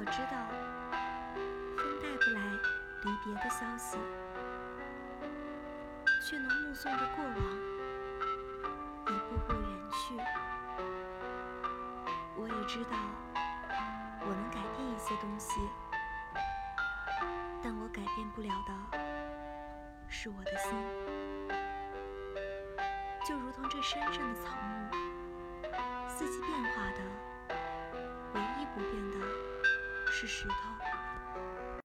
我知道，风带不来离别的消息，却能目送着过往一步步远去。我也知道，我能改变一些东西，但我改变不了的是我的心。就如同这山上的草木，四季变化，的是石头。